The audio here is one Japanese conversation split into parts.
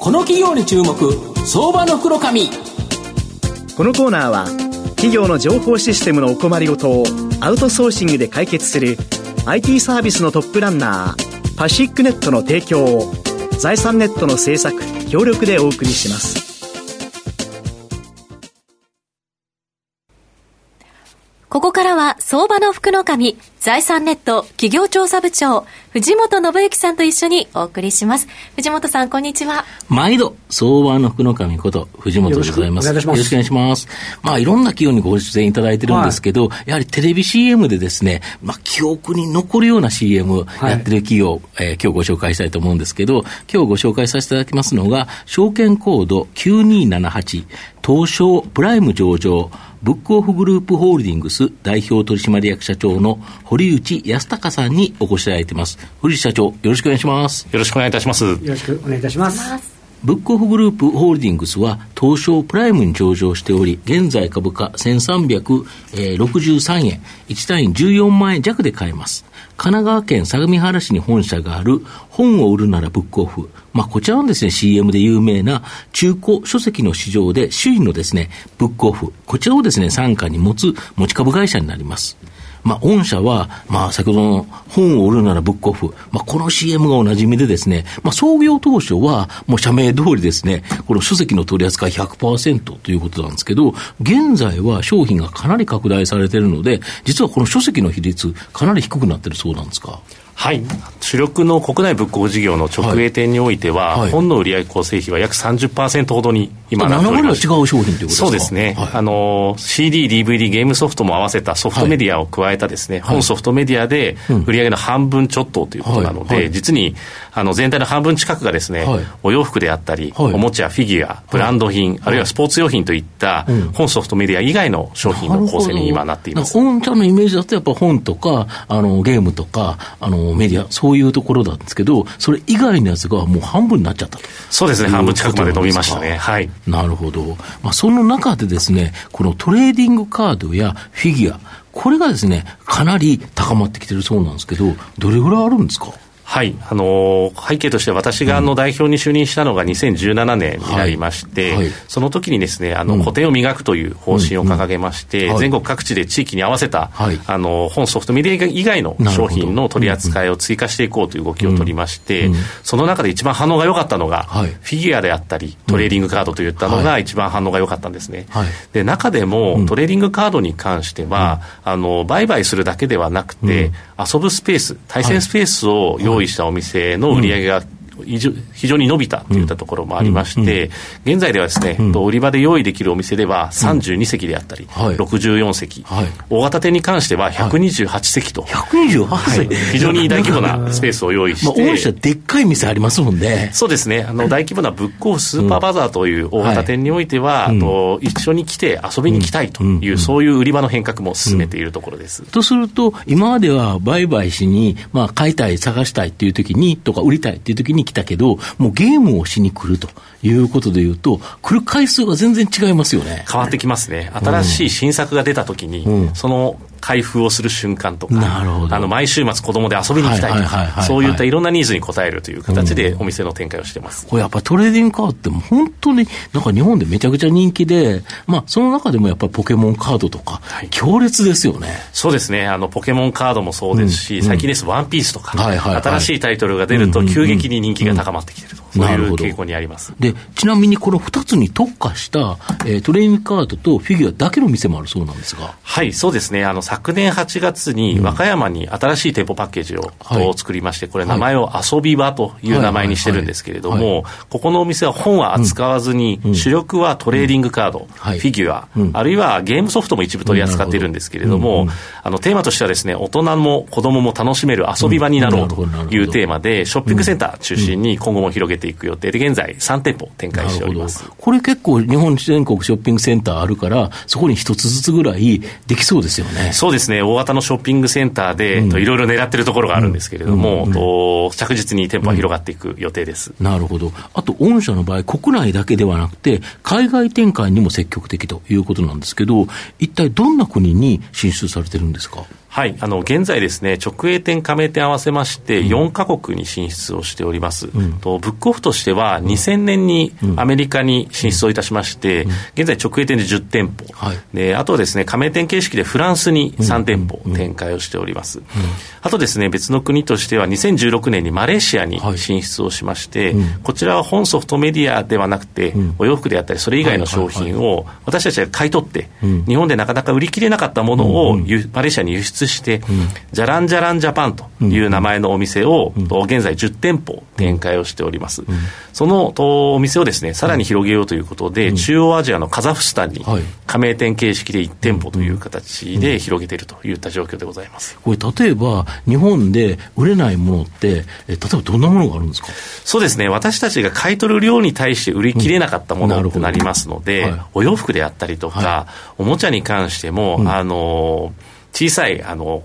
この企業に注目相場の袋紙このコーナーは企業の情報システムのお困りごとをアウトソーシングで解決する IT サービスのトップランナーパシックネットの提供を財産ネットの制作協力でお送りします。ここからは相場の福の神、財産ネット企業調査部長、藤本信之さんと一緒にお送りします。藤本さん、こんにちは。毎度、相場の福の神こと、藤本でございます。よろしくお願いします。まあ、いろんな企業にご出演いただいてるんですけど、はい、やはりテレビ CM でですね、まあ、記憶に残るような CM やってる企業、はい、えー、今日ご紹介したいと思うんですけど、今日ご紹介させていただきますのが、証券コード9278、東証プライム上場、ブックオフグループホールディングス代表取締役社長の堀内康隆さんにお越しいただいています。堀内社長、よろしくお願いします。よろしくお願いいたします。よろしくお願いいたします。ブックオフグループホールディングスは東証プライムに上場しており、現在株価1363円、1単位14万円弱で買えます。神奈川県相模原市に本社がある本を売るならブックオフ。まあ、こちらのですね、CM で有名な中古書籍の市場で首位のですね、ブックオフ。こちらをですね、傘下に持つ持ち株会社になります。まあ、御社は、まあ、先ほどの本を売るならブックオフ、まあ、この CM がおなじみでですね、まあ、創業当初は、もう社名通りですね、この書籍の取り扱い100%ということなんですけど、現在は商品がかなり拡大されているので、実はこの書籍の比率、かなり低くなってるそうなんですか？はい、主力の国内物工事業の直営店においては、はい。はい、本の売上構成比は約30%ほどに今なっております。7割は違う商品ということですか？そうですね。はい、あの、CD、DVD、ゲームソフトも合わせたソフトメディアを加えたですね、本ソフトメディアで売上の半分ちょっとということなので、実にあの全体の半分近くがですね、お洋服であったり、おもちゃ、フィギュア、ブランド品、あるいはスポーツ用品といった本ソフトメディア以外の商品の構成に今なっています。本ちゃんのイメージだとやっぱ本とか、あの、ゲームとか、あの、メディア、そういうところなんですけど、それ以外のやつがもう半分になっちゃったと。そうですね、半分近くまで伸びましたね。はい。なるほど。まあ、その中でですね、このトレーディングカードやフィギュア、これがですね、かなり高まってきてるそうなんですけど、どれぐらいあるんですか？はい、あのー、背景として私があの代表に就任したのが2017年になりまして、はいはい、その時にですねあの、個店を磨くという方針を掲げまして、うんうん、全国各地で地域に合わせた、はい、あの本ソフトメディア以外の商品の取り扱いを追加していこうという動きを取りまして、うんうん、その中で一番反応が良かったのが、フィギュアであったりトレーディングカードといったのが一番反応が良かったんですね。で中でも、トレーディングカードに関しては、あの売買するだけではなくて、遊ぶスペース対戦スペースを用意したお店の売り上げが非常に伸びたといったところもありまして、現在ではですね、売り場で用意できるお店では32席であったり、64席、大型店に関しては128席と、128非常に大規模なスペースを用意して、まあ、御社でっかい店ありますもんね。そうですね、あの大規模なブックオフスーパーバザーという大型店においては、あの一緒に来て遊びに来たいという、そういう売り場の変革も進めているところです。とすると、今までは売買しに、まあ、買いたい、探したいっていう時に、とか売りたいっていう時に来たけど、もうゲームをしに来るということでいうと、来る回数が全然違いますよね。変わってきますね。新しい新作が出たときに、うん、その開封をする瞬間とか、あの毎週末、子供で遊びに行きたいとか、そういったいろんなニーズに応えるという形で、お店の展開をしてます、これやっぱりトレーディングカードって本当になんか日本でめちゃくちゃ人気で、まあ、その中でもやっぱりポケモンカードとか、強烈ですよね。そうですね。あの、ポケモンカードもそうですし、うん、最近です、ワンピースとか、新しいタイトルが出ると、急激に人気が高まってきてると。そういう傾向にあります。でちなみにこの2つに特化した、えー、トレーニングカードとフィギュアだけの店もあるそうなんですが。はいそうですね。あの昨年8月に和歌山に新しい店舗パッケージを、うん、作りましてこれ名前を遊び場という名前にしてるんですけれどもここのお店は本は扱わずに、うん、主力はトレーディングカード、うん、フィギュア、あるいはゲームソフトも一部取り扱っているんですけれども、あのテーマとしてはですね大人も子供も楽しめる遊び場になろうというテーマでショッピングセンター中心に今後も広げていく予定。で現在3店舗展開しております。これ結構日本全国ショッピングセンターあるからそこに一つずつぐらいできそうですよね。そうですね。大型のショッピングセンターで、いろいろ狙ってるところがあるんですけれども、着実に店舗は広がっていく予定です、なるほど。あと御社の場合国内だけではなくて海外展開にも積極的ということなんですけど一体どんな国に進出されてるんですか？はい、あの現在ですね、直営店、加盟店合わせまして、4か国に進出をしております。うん、とブックオフとしては、2000年にアメリカに進出をいたしまして、現在、直営店で10店舗、はい、であとはですね、加盟店形式でフランスに3店舗展開をしております。あとですね、別の国としては、2016年にマレーシアに進出をしまして、はい、こちらは本ソフトメディアではなくて、お洋服であったり、それ以外の商品を私たちが買い取って、日本でなかなか売り切れなかったものを、マレーシアに輸出して、じゃらんじゃらんジャパンという名前のお店を、現在10店舗展開をしております。そのお店をですね、さらに広げようということで、中央アジアのカザフスタンに加盟店形式で1店舗という形で広げているといった状況でございます。これ例えば日本で売れないものって、例えばどんなものがあるんですか？そうですね、私たちが買い取る量に対して売り切れなかったものとなりますので、はい、お洋服であったりとか、はい、おもちゃに関しても、あの小さいあの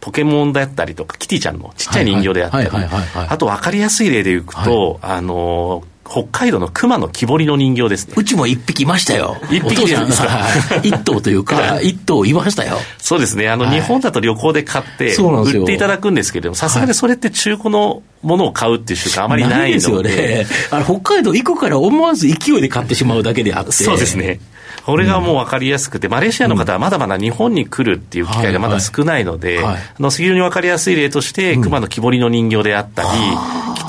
ポケモンだったりとか、キティちゃんのちっちゃい人形であったり、あと分かりやすい例でいくと、はい、あの北海道の熊の木彫りの人形ですね。うちも一匹いましたよ。一匹ですか？一頭というか、一頭いましたよ。そうですね。あの、日本だと旅行で買って、売っていただくんですけれども、さすがにそれって中古のものを買うっていう習慣あまりないので。ですよね。あの、北海道行くから思わず勢いで買ってしまうだけであって。そうですね。これがもう分かりやすくて、マレーシアの方はまだまだ日本に来るっていう機会がまだ少ないので、あの非常に分かりやすい例として、熊の木彫りの人形であったり、キ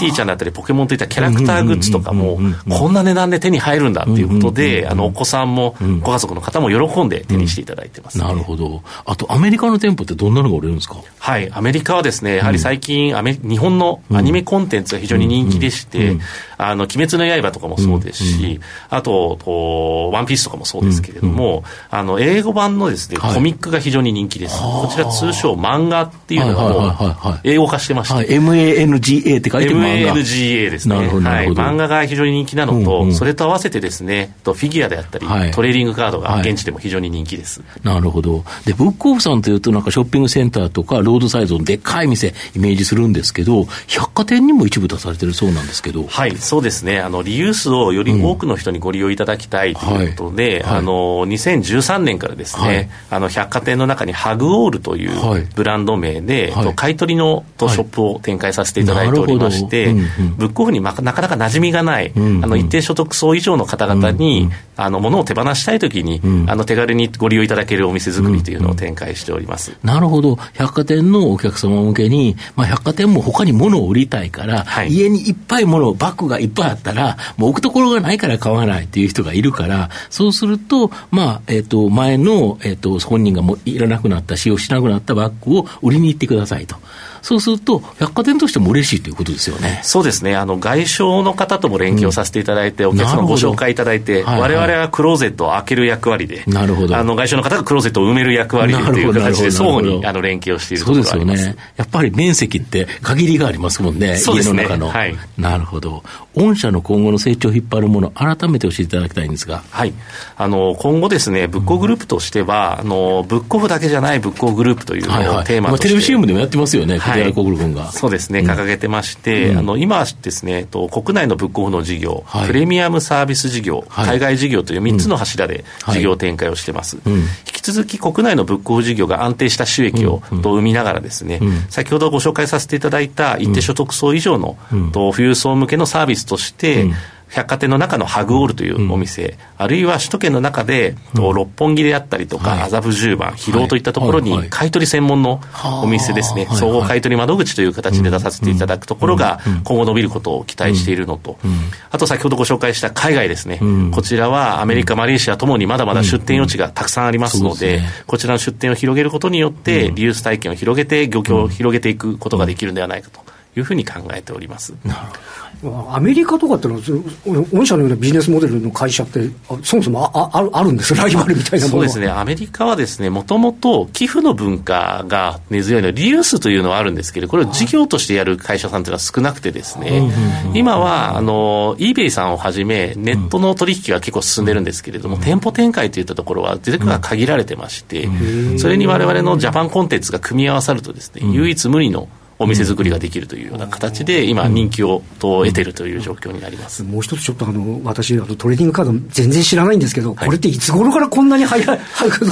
ティちゃんだったり、ポケモンといったキャラクターグッズとかも、こんな値段で手に入るんだっていうことで、あのお子さんもご家族の方も喜んで手にしていただいてます、ね、なるほど。あと、アメリカの店舗ってどんなのが売れるんですか？はい、アメリカはですね、やはり最近、アメ日本のアニメコンテンツが非常に人気でして、あの、鬼滅の刃とかもそうですし、あと、ワンピースとかもそうですけれども、あの、英語版のですね、コミックが非常に人気です。こちら通称漫画っていうのがもう、英語化してまして。MANGA って書いて漫画。MANGA ですね。はい。漫画が非常に人気なのと、それと合わせてですね、とフィギュアであったり、トレーディングカードが現地でも非常に人気です。なるほど。で、ブックオフさんというと、なんかショッピングセンターとか、ロードサイズのでっかい店、イメージするんですけど、百貨店にも一部出されてるそうなんですけど。はい、そうですね。あの、リユースをより多くの人にご利用いただきたいということで、あの、2013年からですね、はい、あの百貨店の中にハグオールというブランド名で、はい、買い取りのとショップを展開させていただいておりまして、うんうん、ブックオフになかなか馴染みがない、うんうん、あの一定所得層以上の方々に、うんうん、あの物を手放したいときに、うん、あの手軽にご利用いただけるお店作りというのを展開しております、うんうん、なるほど、百貨店のお客様向けに、まあ、百貨店も他に物を売りたいから、はい、家にいっぱい物、バッグがいっぱいあったら、もう置くところがないから買わないっていう人がいるから、そうすると、まあえーと、前の、えーと、本人がもいらなくなった、使用しなくなったバッグを売りに行ってくださいと。そうすると、百貨店としても嬉しいということですよね。そうですね。あの、外商の方とも連携をさせていただいて、うん、お客様ご紹介いただいて、われわれはクローゼットを開ける役割で、なるほど。あの、外商の方がクローゼットを埋める役割でという形で、相互にあの連携をしているところがあります。そうですよね。やっぱり面積って限りがありますもんね。そうですね。家の中の。はい。なるほど。御社の今後の成長を引っ張るもの、改めて教えていただきたいんですが。はい。あの、今後ですね、ブッコグループとしては、あの、ブッコフだけじゃないブッコグループというのをテーマとして、はいはい、テレビ CM でもやってますよね、はい、小倉君が。そうですね、掲げてまして、うん、あの今ですね、と国内のブックオフの事業、はい、プレミアムサービス事業、はい、海外事業という3つの柱で事業展開をしてます。うん、引き続き国内のブックオフ事業が安定した収益を、と生みながらですね、先ほどご紹介させていただいた一定所得層以上の、と富裕層向けのサービスとして、百貨店の中のハグオールというお店、うん、あるいは首都圏の中で、うん、六本木であったりとか、麻布十番、広尾といったところに、買取専門のお店ですね、総合買取窓口という形で出させていただくところが、今後伸びることを期待しているのと、あと先ほどご紹介した海外ですね、こちらはアメリカ、マレーシアともにまだまだ出店余地がたくさんありますので、こちらの出店を広げることによって、リユース体験を広げて、漁協を広げていくことができるんではないかというふうに考えております。アメリカとかってのは、御社のようなビジネスモデルの会社って、そもそもあああるんですライバルみたいなものそうですね、アメリカはですね、もともと寄付の文化が根強いのリユースというのはあるんですけど、これを事業としてやる会社さんというのは少なくてですね、今は、あの、eBay さんをはじめ、ネットの取引が結構進んでるんですけれども、店舗展開といったところは、出てくが限られてまして、それに我々のジャパンコンテンツが組み合わさるとですね、唯一無二のお店作りができるというような形で、今、人気をと得てるという状況になります、もう一つ、ちょっとあの私あの、トレーディングカード、全然知らないんですけど、はい、これっていつ頃からこんなに早い、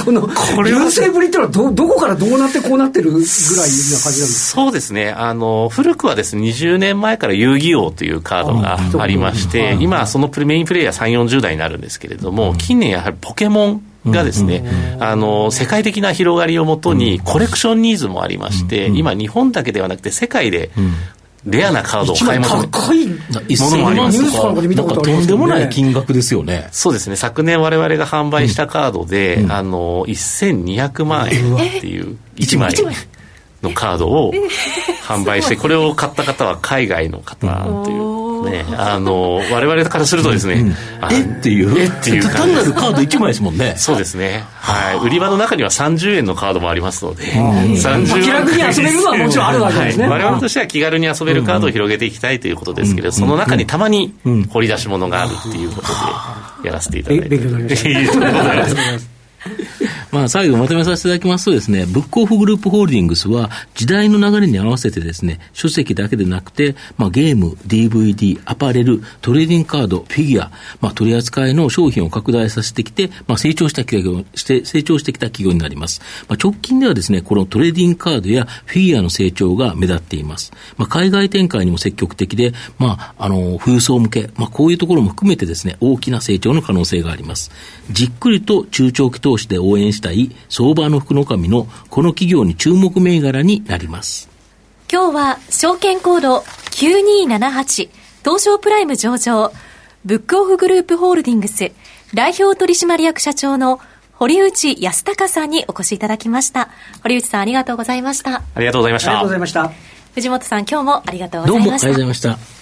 この優勢ぶりっていうのはど、どこからどうなってこうなってるぐらいな感じなんですか？そうですね。あの、古くはですね20年前から遊戯王というカードがありまして、今、そのメインプレイヤー3、40代になるんですけれども、近年、やはりポケモンがですね、あの、世界的な広がりをもとに、コレクションニーズもありまして、今、日本だけではなくて、世界で、レアなカードを買い求め高いものもあります。とか、とんでもない金額ですよね。そうですね。昨年我々が販売したカードで、うん、あの、1200万円っていう1枚のカードを販売して、これを買った方は海外の方という。ね、あの、我々からするとですね、うん、え？っていう。え？っていう単なるカード1枚ですもんね。そうですね。はい。売り場の中には30円のカードもありますので、30円。気楽に遊べるのはもちろんあるわけですね。我々としては気軽に遊べるカードを広げていきたいということですけど、その中にたまに掘り出し物があるっていうことで、やらせていただいて。勉強になりました。ままあ、最後まとめさせていただきますとですね、ブックオフグループホールディングスは時代の流れに合わせてですね、書籍だけでなくて、まあ、ゲーム、DVD、アパレル、トレーディングカード、フィギュア、まあ、取り扱いの商品を拡大させてきて、まあ、成長した企業、して成長してきた企業になります。まあ、直近ではですね、このトレーディングカードやフィギュアの成長が目立っています。まあ、海外展開にも積極的で、まあ、あの、富裕向け、まあ、こういうところも含めてですね、大きな成長の可能性があります。じっくりと中長期投資で応援したい相場の福の神のこの企業に注目銘柄になります。今日は証券コード9278東証プライム上場ブックオフグループホールディングス代表取締役社長の堀内康隆さんにお越しいただきました。堀内さんありがとうございました。ありがとうございました。ありがとうございました。藤本さん今日もありがとうございました。どうもありがとうございました。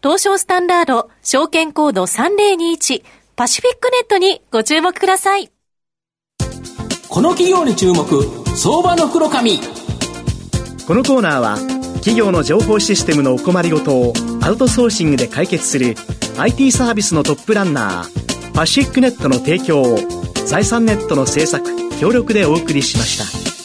東証スタンダード証券コード3021パシフィックネットにご注目ください。この企業に注目、相場の袋紙。このコーナーは企業の情報システムのお困りごとをアウトソーシングで解決する IT サービスのトップランナーパシフィックネットの提供を財産ネットの制作協力でお送りしました。